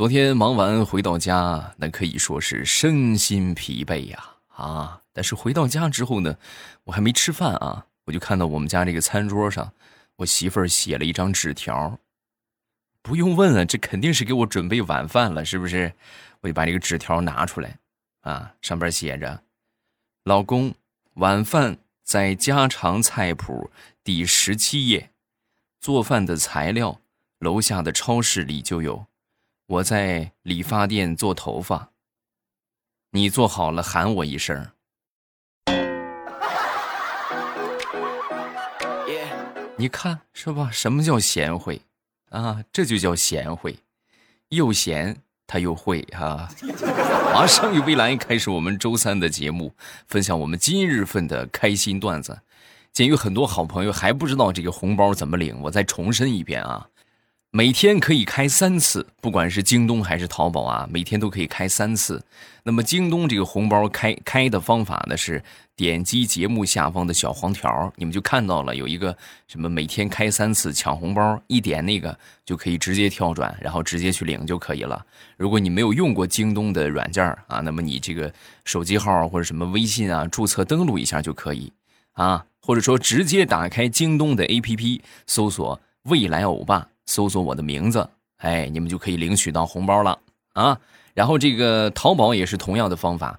昨天忙完回到家，那可以说是身心疲惫呀啊！但是回到家之后呢，我还没吃饭啊，我就看到我们家这个餐桌上，我媳妇儿写了一张纸条。不用问了，这肯定是给我准备晚饭了，是不是？我就把这个纸条拿出来，啊，上边写着：“老公，晚饭在家常菜谱第十七页，做饭的材料楼下的超市里就有。我在理发店做头发，你做好了喊我一声。”你看是吧？什么叫贤惠？啊，这就叫贤惠，又贤他又会啊。马上与未来开始我们周三的节目，分享我们今日份的开心段子。鉴于很多好朋友还不知道这个红包怎么领，我再重申一遍啊。每天可以开三次，不管是京东还是淘宝啊，每天都可以开三次。那么京东这个红包开开的方法呢，是点击节目下方的小黄条，你们就看到了有一个什么每天开三次抢红包，一点那个就可以直接跳转，然后直接去领就可以了。如果你没有用过京东的软件啊，那么你这个手机号或者什么微信啊，注册登录一下就可以啊，或者说直接打开京东的 APP，搜索“未来欧巴”。搜索我的名字，哎，你们就可以领取到红包了啊！然后这个淘宝也是同样的方法，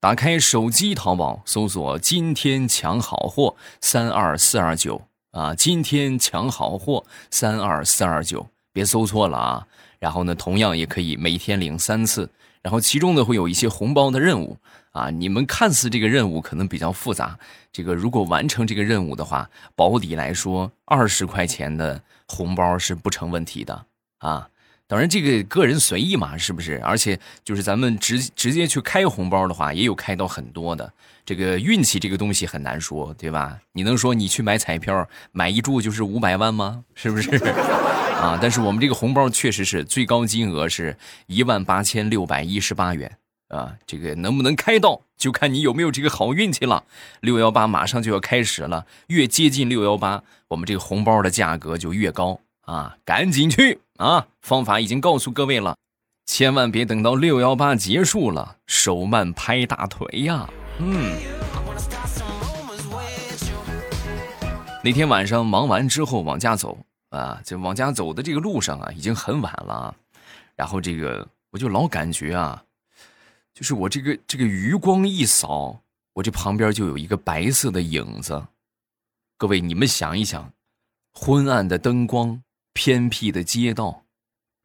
打开手机淘宝，搜索“今天抢好货三二四二九”啊，“今天抢好货三二四二九”，别搜错了啊！然后呢，同样也可以每天领三次，然后其中呢会有一些红包的任务啊，你们看似这个任务可能比较复杂，这个如果完成这个任务的话，保底来说二十块钱的。红包是不成问题的啊，当然这个个人随意嘛，是不是？而且就是咱们直直接去开红包的话，也有开到很多的。这个运气这个东西很难说，对吧？你能说你去买彩票买一注就是五百万吗？是不是？啊！但是我们这个红包确实是最高金额是一万八千六百一十八元啊！这个能不能开到，就看你有没有这个好运气了。六幺八马上就要开始了，越接近六幺八。我们这个红包的价格就越高啊！赶紧去啊！方法已经告诉各位了，千万别等到六幺八结束了，手慢拍大腿呀！嗯。那天晚上忙完之后往家走啊，就往家走的这个路上啊，已经很晚了。然后这个我就老感觉啊，就是我这个这个余光一扫，我这旁边就有一个白色的影子。各位，你们想一想，昏暗的灯光，偏僻的街道，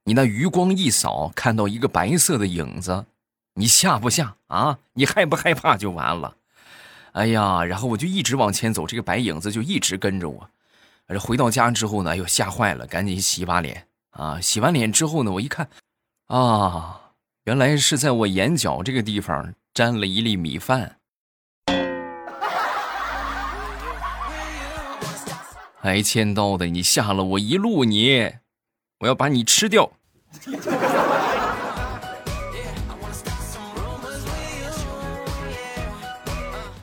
你那余光一扫，看到一个白色的影子，你吓不吓啊？你害不害怕就完了。哎呀，然后我就一直往前走，这个白影子就一直跟着我。而回到家之后呢，哎呦，吓坏了，赶紧洗把脸啊！洗完脸之后呢，我一看，啊，原来是在我眼角这个地方沾了一粒米饭。挨千刀的，你吓了我一路，你，我要把你吃掉。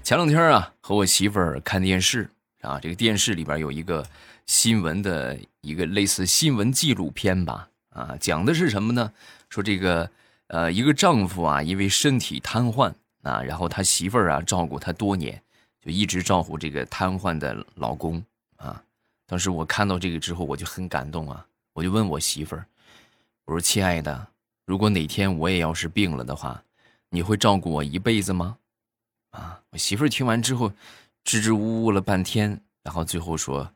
前两天啊，和我媳妇儿看电视啊，这个电视里边有一个新闻的一个类似新闻纪录片吧，啊，讲的是什么呢？说这个呃，一个丈夫啊，因为身体瘫痪啊，然后他媳妇儿啊照顾他多年，就一直照顾这个瘫痪的老公啊。当时我看到这个之后，我就很感动啊！我就问我媳妇儿：“我说，亲爱的，如果哪天我也要是病了的话，你会照顾我一辈子吗？”啊！我媳妇儿听完之后，支支吾吾了半天，然后最后说：“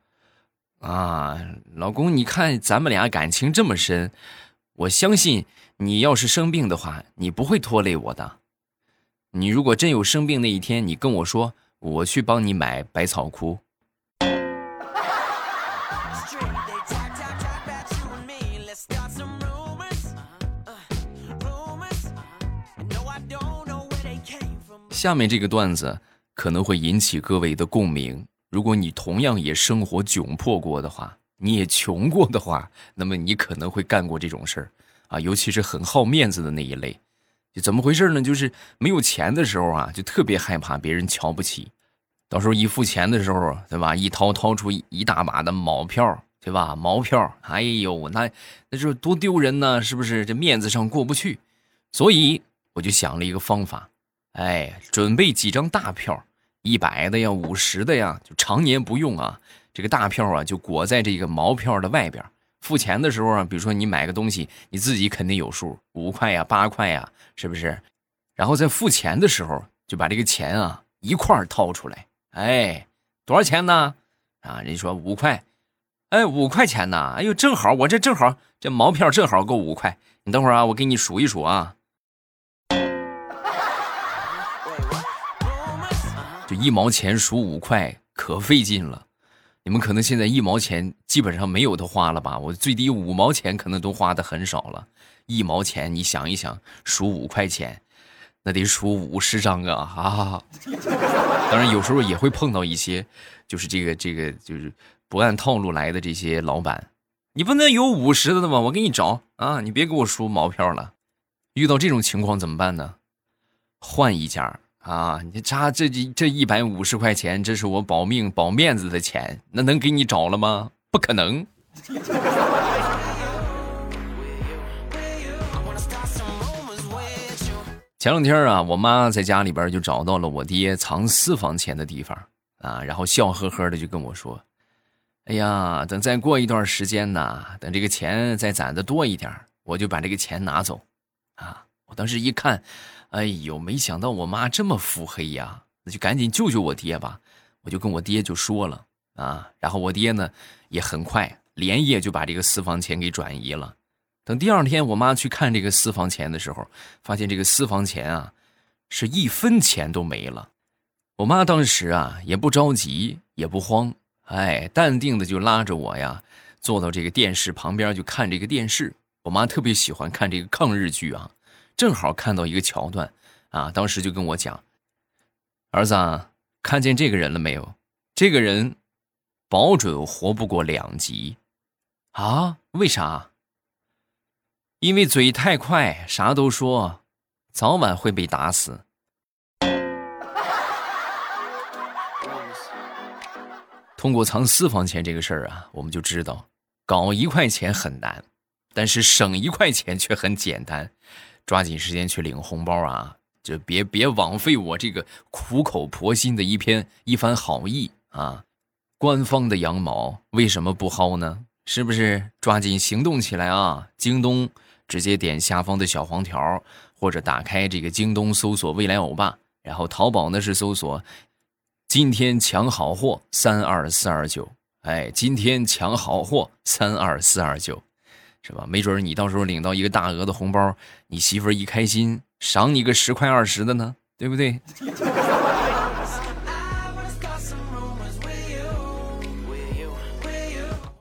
啊，老公，你看咱们俩感情这么深，我相信你要是生病的话，你不会拖累我的。你如果真有生病那一天，你跟我说，我去帮你买百草枯。”下面这个段子可能会引起各位的共鸣。如果你同样也生活窘迫过的话，你也穷过的话，那么你可能会干过这种事儿啊，尤其是很好面子的那一类。就怎么回事呢？就是没有钱的时候啊，就特别害怕别人瞧不起。到时候一付钱的时候，对吧？一掏掏出一大把的毛票，对吧？毛票，哎呦，那那就多丢人呢，是不是？这面子上过不去，所以我就想了一个方法，哎，准备几张大票，一百的呀，五十的呀，就常年不用啊。这个大票啊，就裹在这个毛票的外边。付钱的时候啊，比如说你买个东西，你自己肯定有数，五块呀、八块呀，是不是？然后在付钱的时候，就把这个钱啊一块掏出来。哎，多少钱呢？啊，人家说五块。哎，五块钱呢？哎呦，正好，我这正好，这毛票正好够五块。你等会儿啊，我给你数一数啊。就一毛钱数五块，可费劲了。你们可能现在一毛钱基本上没有的花了吧？我最低五毛钱可能都花的很少了。一毛钱，你想一想，数五块钱，那得数五十张啊！啊，当然有时候也会碰到一些，就是这个这个就是不按套路来的这些老板。你不能有五十的吗？我给你找啊！你别给我数毛票了。遇到这种情况怎么办呢？换一家。啊，你差这这一百五十块钱，这是我保命保面子的钱，那能给你找了吗？不可能。前两天啊，我妈在家里边就找到了我爹藏私房钱的地方啊，然后笑呵呵的就跟我说：“哎呀，等再过一段时间呢，等这个钱再攒的多一点，我就把这个钱拿走。”啊，我当时一看。哎呦，没想到我妈这么腹黑呀！那就赶紧救救我爹吧！我就跟我爹就说了啊，然后我爹呢也很快连夜就把这个私房钱给转移了。等第二天我妈去看这个私房钱的时候，发现这个私房钱啊是一分钱都没了。我妈当时啊也不着急也不慌，哎，淡定的就拉着我呀坐到这个电视旁边就看这个电视。我妈特别喜欢看这个抗日剧啊。正好看到一个桥段，啊，当时就跟我讲：“儿子，看见这个人了没有？这个人保准活不过两集，啊？为啥？因为嘴太快，啥都说，早晚会被打死。”通过藏私房钱这个事儿啊，我们就知道，搞一块钱很难，但是省一块钱却很简单。抓紧时间去领红包啊！就别别枉费我这个苦口婆心的一篇一番好意啊！官方的羊毛为什么不薅呢？是不是？抓紧行动起来啊！京东直接点下方的小黄条，或者打开这个京东搜索“未来欧巴”，然后淘宝呢是搜索“今天抢好货三二四二九”。哎，今天抢好货三二四二九。是吧？没准你到时候领到一个大额的红包，你媳妇儿一开心，赏你个十块二十的呢，对不对？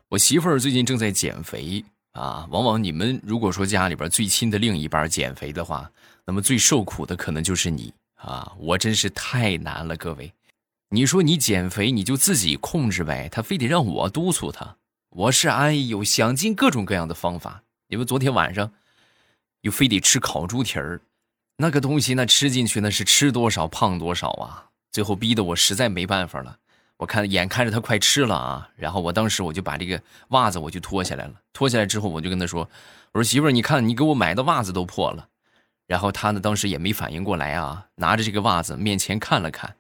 我媳妇儿最近正在减肥啊。往往你们如果说家里边最亲的另一半减肥的话，那么最受苦的可能就是你啊。我真是太难了，各位。你说你减肥，你就自己控制呗，他非得让我督促他。我是哎呦，想尽各种各样的方法。因为昨天晚上又非得吃烤猪蹄儿，那个东西那吃进去那是吃多少胖多少啊！最后逼得我实在没办法了。我看眼看着他快吃了啊，然后我当时我就把这个袜子我就脱下来了。脱下来之后我就跟他说：“我说媳妇儿，你看你给我买的袜子都破了。”然后他呢当时也没反应过来啊，拿着这个袜子面前看了看。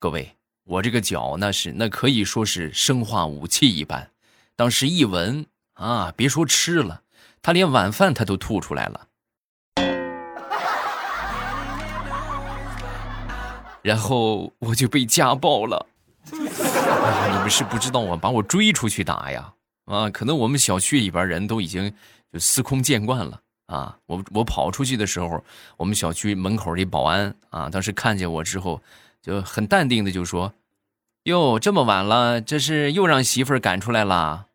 各位，我这个脚那是那可以说是生化武器一般。当时一闻啊，别说吃了，他连晚饭他都吐出来了。然后我就被家暴了。你们是不知道啊，把我追出去打呀！啊，可能我们小区里边人都已经就司空见惯了啊。我我跑出去的时候，我们小区门口的保安啊，当时看见我之后，就很淡定的就说。哟，这么晚了，这是又让媳妇儿赶出来了。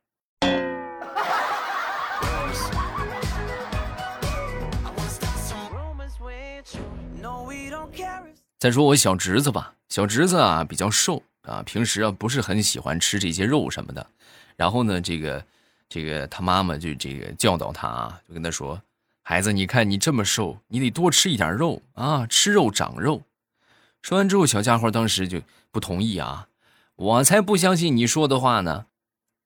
再说我小侄子吧，小侄子啊比较瘦啊，平时啊不是很喜欢吃这些肉什么的。然后呢，这个这个他妈妈就这个教导他啊，就跟他说：“孩子，你看你这么瘦，你得多吃一点肉啊，吃肉长肉。”说完之后，小家伙当时就不同意啊。我才不相信你说的话呢！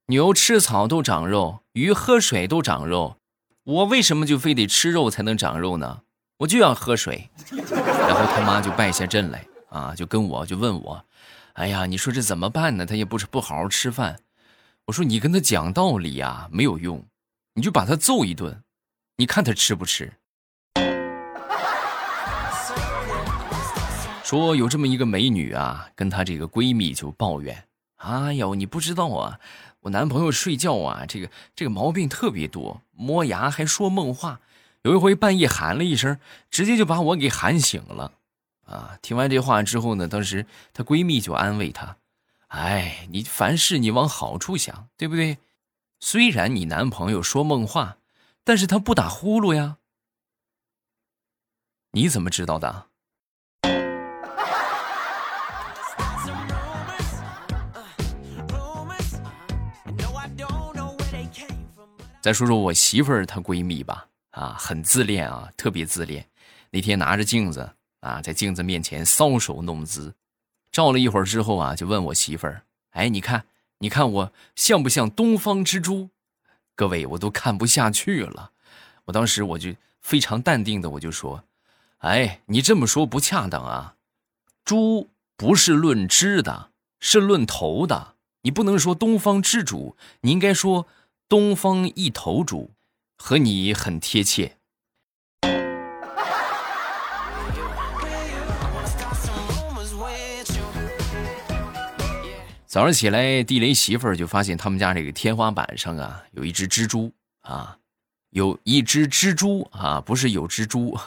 牛吃草都长肉，鱼喝水都长肉，我为什么就非得吃肉才能长肉呢？我就要喝水。然后他妈就败下阵来啊，就跟我就问我，哎呀，你说这怎么办呢？他也不是不好好吃饭。我说你跟他讲道理呀，没有用，你就把他揍一顿，你看他吃不吃？说有这么一个美女啊，跟她这个闺蜜就抱怨：“哎呦，你不知道啊，我男朋友睡觉啊，这个这个毛病特别多，磨牙还说梦话。有一回半夜喊了一声，直接就把我给喊醒了。”啊，听完这话之后呢，当时她闺蜜就安慰她。哎，你凡事你往好处想，对不对？虽然你男朋友说梦话，但是他不打呼噜呀。你怎么知道的？再说说我媳妇儿她闺蜜吧，啊，很自恋啊，特别自恋。那天拿着镜子啊，在镜子面前搔首弄姿。照了一会儿之后啊，就问我媳妇儿：“哎，你看，你看我像不像东方之珠？”各位，我都看不下去了。我当时我就非常淡定的我就说：“哎，你这么说不恰当啊，珠不是论枝的，是论头的。你不能说东方之珠，你应该说东方一头猪，和你很贴切。”早上起来，地雷媳妇儿就发现他们家这个天花板上啊，有一只蜘蛛啊，有一只蜘蛛啊，不是有蜘蛛。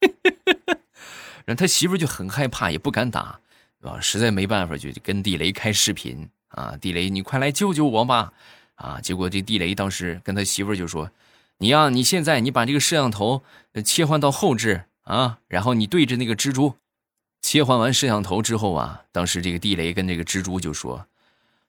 然后他媳妇儿就很害怕，也不敢打，啊，实在没办法，就跟地雷开视频啊，地雷，你快来救救我吧！啊，结果这地雷当时跟他媳妇儿就说：“你呀，你现在你把这个摄像头切换到后置啊，然后你对着那个蜘蛛。”切换完摄像头之后啊，当时这个地雷跟这个蜘蛛就说：“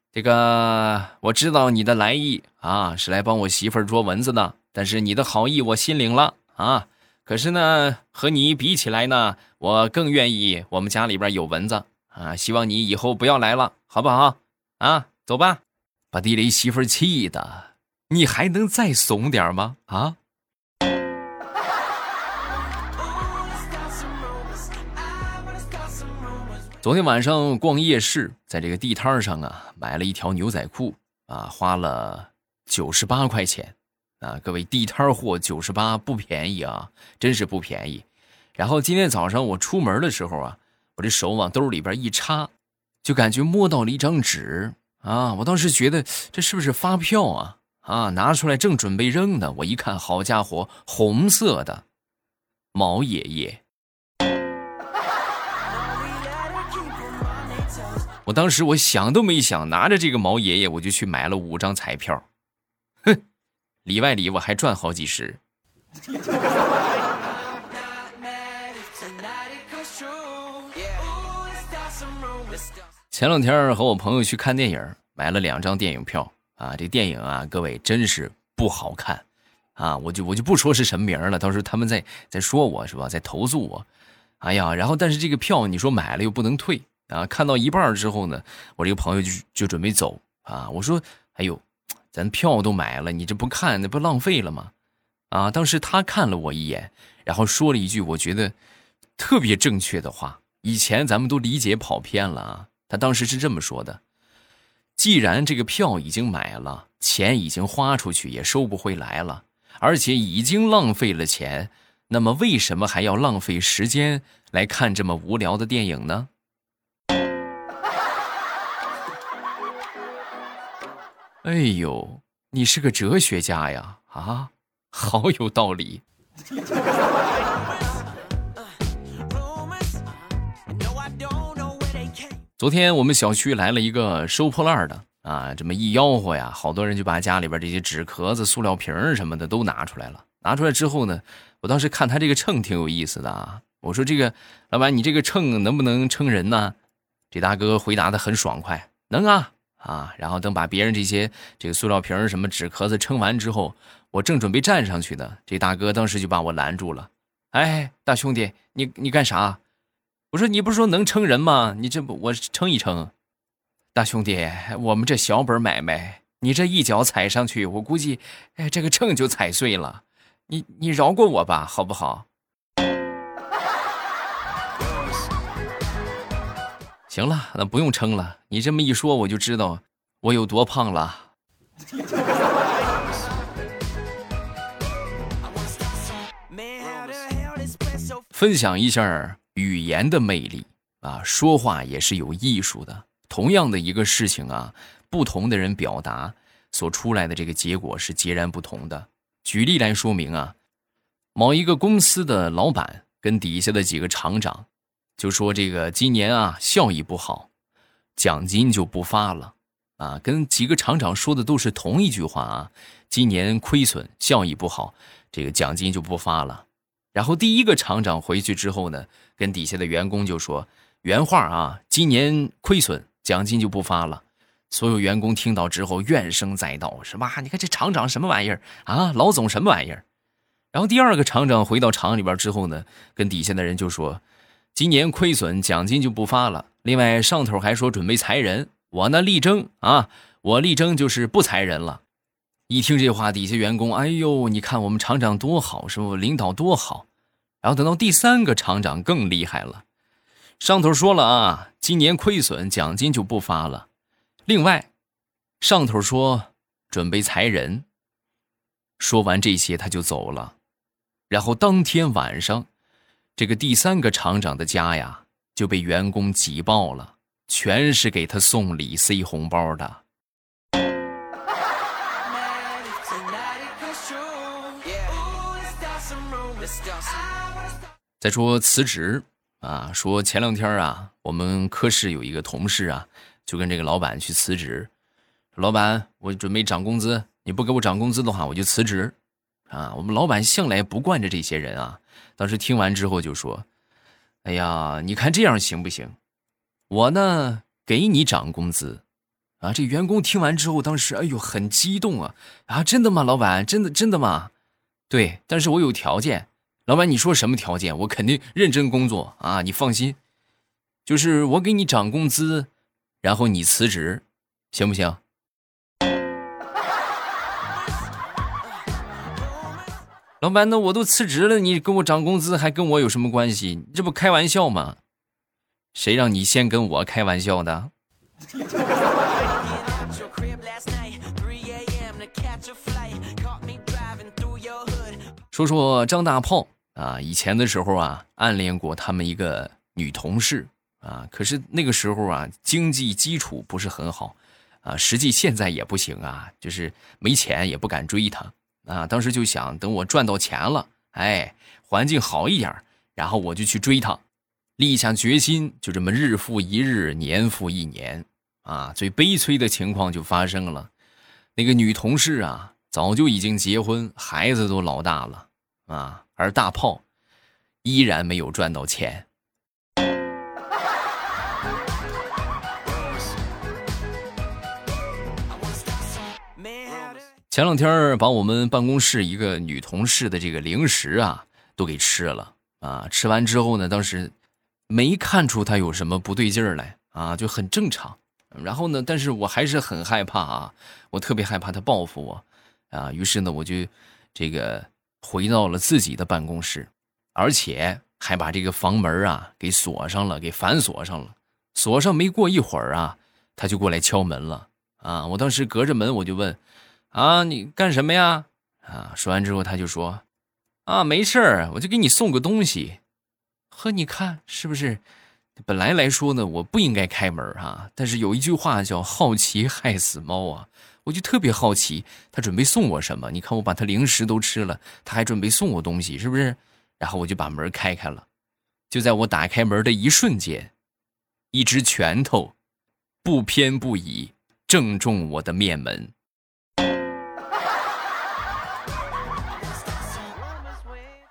这个我知道你的来意啊，是来帮我媳妇儿捉蚊子的。但是你的好意我心领了啊。可是呢，和你比起来呢，我更愿意我们家里边有蚊子啊。希望你以后不要来了，好不好？啊，走吧。把地雷媳妇气的，你还能再怂点吗？啊？”昨天晚上逛夜市，在这个地摊上啊，买了一条牛仔裤啊，花了九十八块钱啊！各位，地摊货九十八不便宜啊，真是不便宜。然后今天早上我出门的时候啊，我这手往兜里边一插，就感觉摸到了一张纸啊！我当时觉得这是不是发票啊？啊，拿出来正准备扔呢，我一看，好家伙，红色的毛爷爷。我当时我想都没想，拿着这个毛爷爷，我就去买了五张彩票，哼，里外里我还赚好几十。前两天和我朋友去看电影，买了两张电影票啊，这电影啊，各位真是不好看啊，我就我就不说是什么名了，到时候他们在在说我是吧，在投诉我，哎呀，然后但是这个票你说买了又不能退。啊，看到一半之后呢，我这个朋友就就准备走啊。我说：“哎呦，咱票都买了，你这不看那不浪费了吗？”啊，当时他看了我一眼，然后说了一句我觉得特别正确的话。以前咱们都理解跑偏了啊。他当时是这么说的：“既然这个票已经买了，钱已经花出去，也收不回来了，而且已经浪费了钱，那么为什么还要浪费时间来看这么无聊的电影呢？” 哎呦，你是个哲学家呀！啊，好有道理。昨天我们小区来了一个收破烂的啊，这么一吆喝呀，好多人就把家里边这些纸壳子、塑料瓶什么的都拿出来了。拿出来之后呢，我当时看他这个秤挺有意思的啊，我说这个老板，你这个秤能不能称人呢？这大哥回答的很爽快，能啊。啊，然后等把别人这些这个塑料瓶什么纸壳子称完之后，我正准备站上去呢，这大哥当时就把我拦住了。哎，大兄弟，你你干啥？我说你不是说能称人吗？你这不我称一称。大兄弟，我们这小本买卖，你这一脚踩上去，我估计，哎，这个秤就踩碎了。你你饶过我吧，好不好？行了，那不用称了。你这么一说，我就知道我有多胖了。分享一下语言的魅力啊，说话也是有艺术的。同样的一个事情啊，不同的人表达所出来的这个结果是截然不同的。举例来说明啊，某一个公司的老板跟底下的几个厂长就说：“这个今年啊，效益不好，奖金就不发了。”啊，跟几个厂长说的都是同一句话啊，今年亏损，效益不好，这个奖金就不发了。然后第一个厂长回去之后呢，跟底下的员工就说原话啊，今年亏损，奖金就不发了。所有员工听到之后怨声载道，是吧？你看这厂长什么玩意儿啊，老总什么玩意儿？然后第二个厂长回到厂里边之后呢，跟底下的人就说，今年亏损，奖金就不发了。另外上头还说准备裁人，我呢力争啊，我力争就是不裁人了。一听这话，底下员工，哎呦，你看我们厂长多好，是不？领导多好。然后等到第三个厂长更厉害了，上头说了啊，今年亏损，奖金就不发了。另外，上头说准备裁人。说完这些，他就走了。然后当天晚上，这个第三个厂长的家呀，就被员工挤爆了，全是给他送礼、塞红包的。再说辞职啊，说前两天啊，我们科室有一个同事啊，就跟这个老板去辞职。老板，我准备涨工资，你不给我涨工资的话，我就辞职。啊，我们老板向来不惯着这些人啊。当时听完之后就说：“哎呀，你看这样行不行？我呢给你涨工资。”啊，这员工听完之后，当时哎呦很激动啊！啊，真的吗，老板？真的真的吗？对，但是我有条件。老板，你说什么条件？我肯定认真工作啊！你放心，就是我给你涨工资，然后你辞职，行不行？老板，那我都辞职了，你给我涨工资还跟我有什么关系？这不开玩笑吗？谁让你先跟我开玩笑的？说说张大炮啊，以前的时候啊，暗恋过他们一个女同事啊，可是那个时候啊，经济基础不是很好啊，实际现在也不行啊，就是没钱也不敢追她啊。当时就想等我赚到钱了，哎，环境好一点，然后我就去追她，立下决心，就这么日复一日，年复一年啊，最悲催的情况就发生了，那个女同事啊。早就已经结婚，孩子都老大了，啊，而大炮依然没有赚到钱。前两天把我们办公室一个女同事的这个零食啊都给吃了啊，吃完之后呢，当时没看出她有什么不对劲儿来啊，就很正常。然后呢，但是我还是很害怕啊，我特别害怕她报复我。啊，于是呢，我就这个回到了自己的办公室，而且还把这个房门啊给锁上了，给反锁上了。锁上没过一会儿啊，他就过来敲门了。啊，我当时隔着门我就问：“啊，你干什么呀？”啊，说完之后他就说：“啊，没事儿，我就给你送个东西。”呵，你看是不是？本来来说呢，我不应该开门哈，但是有一句话叫“好奇害死猫”啊。我就特别好奇，他准备送我什么？你看我把他零食都吃了，他还准备送我东西，是不是？然后我就把门开开了，就在我打开门的一瞬间，一只拳头不偏不倚正中我的面门。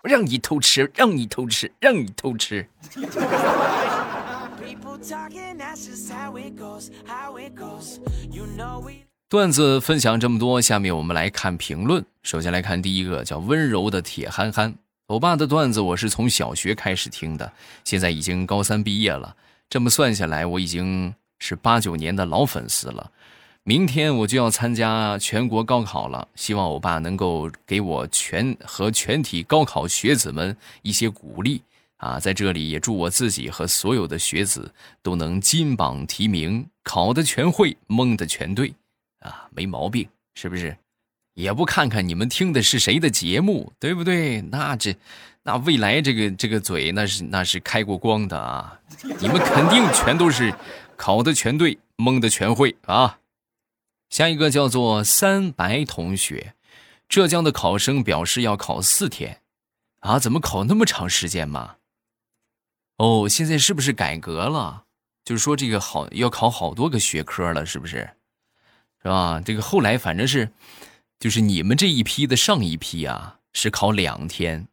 让你偷吃，让你偷吃，让你偷吃。段子分享这么多，下面我们来看评论。首先来看第一个，叫温柔的铁憨憨。欧巴的段子我是从小学开始听的，现在已经高三毕业了。这么算下来，我已经是八九年的老粉丝了。明天我就要参加全国高考了，希望欧巴能够给我全和全体高考学子们一些鼓励啊！在这里也祝我自己和所有的学子都能金榜题名，考的全会，蒙的全对，啊，没毛病，是不是？也不看看你们听的是谁的节目，对不对？那这，那未来这个这个嘴那是那是开过光的啊！你们肯定全都是考的全对，蒙的全会啊！下一个叫做三白同学，浙江的考生表示要考四天，啊，怎么考那么长时间嘛？哦，现在是不是改革了？就是说这个好要考好多个学科了，是不是？是吧？这个后来反正是。就是你们这一批的上一批啊，是考两天，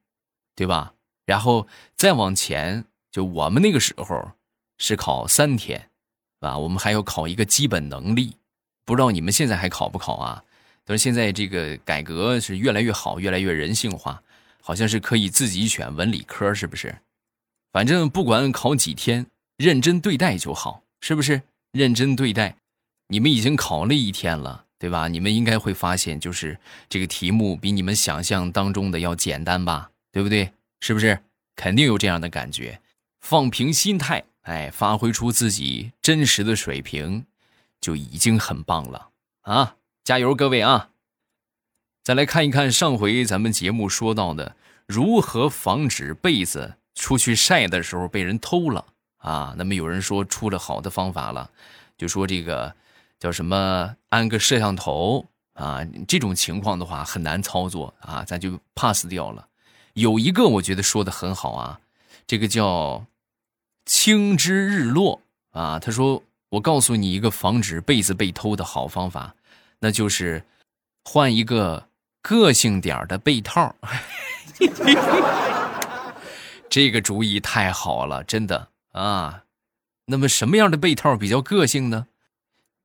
对吧？然后再往前，就我们那个时候是考三天，啊，我们还要考一个基本能力，不知道你们现在还考不考啊？但是现在这个改革是越来越好，越来越人性化，好像是可以自己选文理科，是不是？反正不管考几天，认真对待就好，是不是？认真对待，你们已经考了一天了。对吧？你们应该会发现，就是这个题目比你们想象当中的要简单吧？对不对？是不是？肯定有这样的感觉。放平心态，哎，发挥出自己真实的水平，就已经很棒了啊！加油，各位啊！再来看一看上回咱们节目说到的，如何防止被子出去晒的时候被人偷了啊？那么有人说出了好的方法了，就说这个。叫什么？安个摄像头啊？这种情况的话很难操作啊，咱就 pass 掉了。有一个我觉得说的很好啊，这个叫“青之日落”啊。他说：“我告诉你一个防止被子被偷的好方法，那就是换一个个性点的被套。”这个主意太好了，真的啊。那么什么样的被套比较个性呢？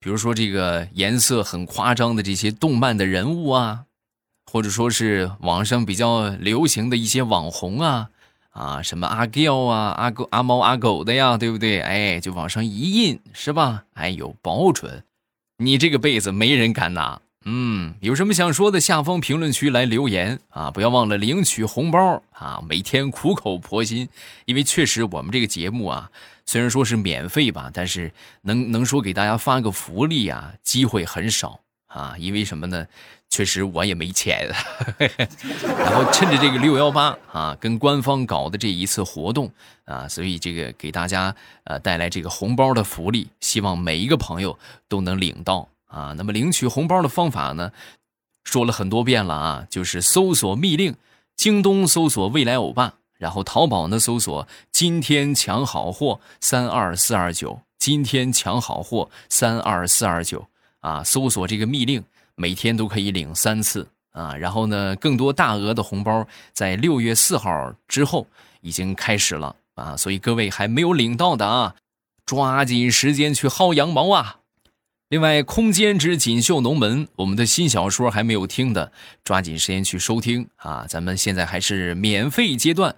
比如说这个颜色很夸张的这些动漫的人物啊，或者说是网上比较流行的一些网红啊，啊，什么阿娇啊、阿狗、阿猫、阿狗的呀，对不对？哎，就往上一印，是吧？哎呦，保准你这个被子没人敢拿。嗯，有什么想说的，下方评论区来留言啊！不要忘了领取红包啊！每天苦口婆心，因为确实我们这个节目啊，虽然说是免费吧，但是能能说给大家发个福利啊，机会很少啊。因为什么呢？确实我也没钱。然后趁着这个六幺八啊，跟官方搞的这一次活动啊，所以这个给大家呃带来这个红包的福利，希望每一个朋友都能领到。啊，那么领取红包的方法呢？说了很多遍了啊，就是搜索密令，京东搜索未来欧巴，然后淘宝呢搜索今天抢好货三二四二九，今天抢好货三二四二九啊，搜索这个密令，每天都可以领三次啊。然后呢，更多大额的红包在六月四号之后已经开始了啊，所以各位还没有领到的啊，抓紧时间去薅羊毛啊！另外，空间之锦绣龙门，我们的新小说还没有听的，抓紧时间去收听啊！咱们现在还是免费阶段，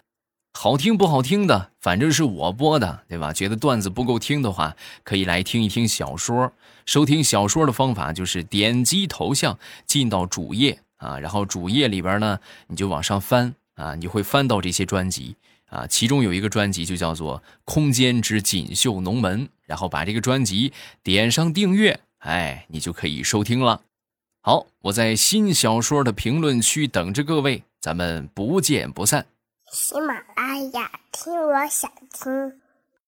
好听不好听的，反正是我播的，对吧？觉得段子不够听的话，可以来听一听小说。收听小说的方法就是点击头像进到主页啊，然后主页里边呢，你就往上翻啊，你会翻到这些专辑啊，其中有一个专辑就叫做《空间之锦绣龙门》。然后把这个专辑点上订阅，哎，你就可以收听了。好，我在新小说的评论区等着各位，咱们不见不散。喜马拉雅，听我想听。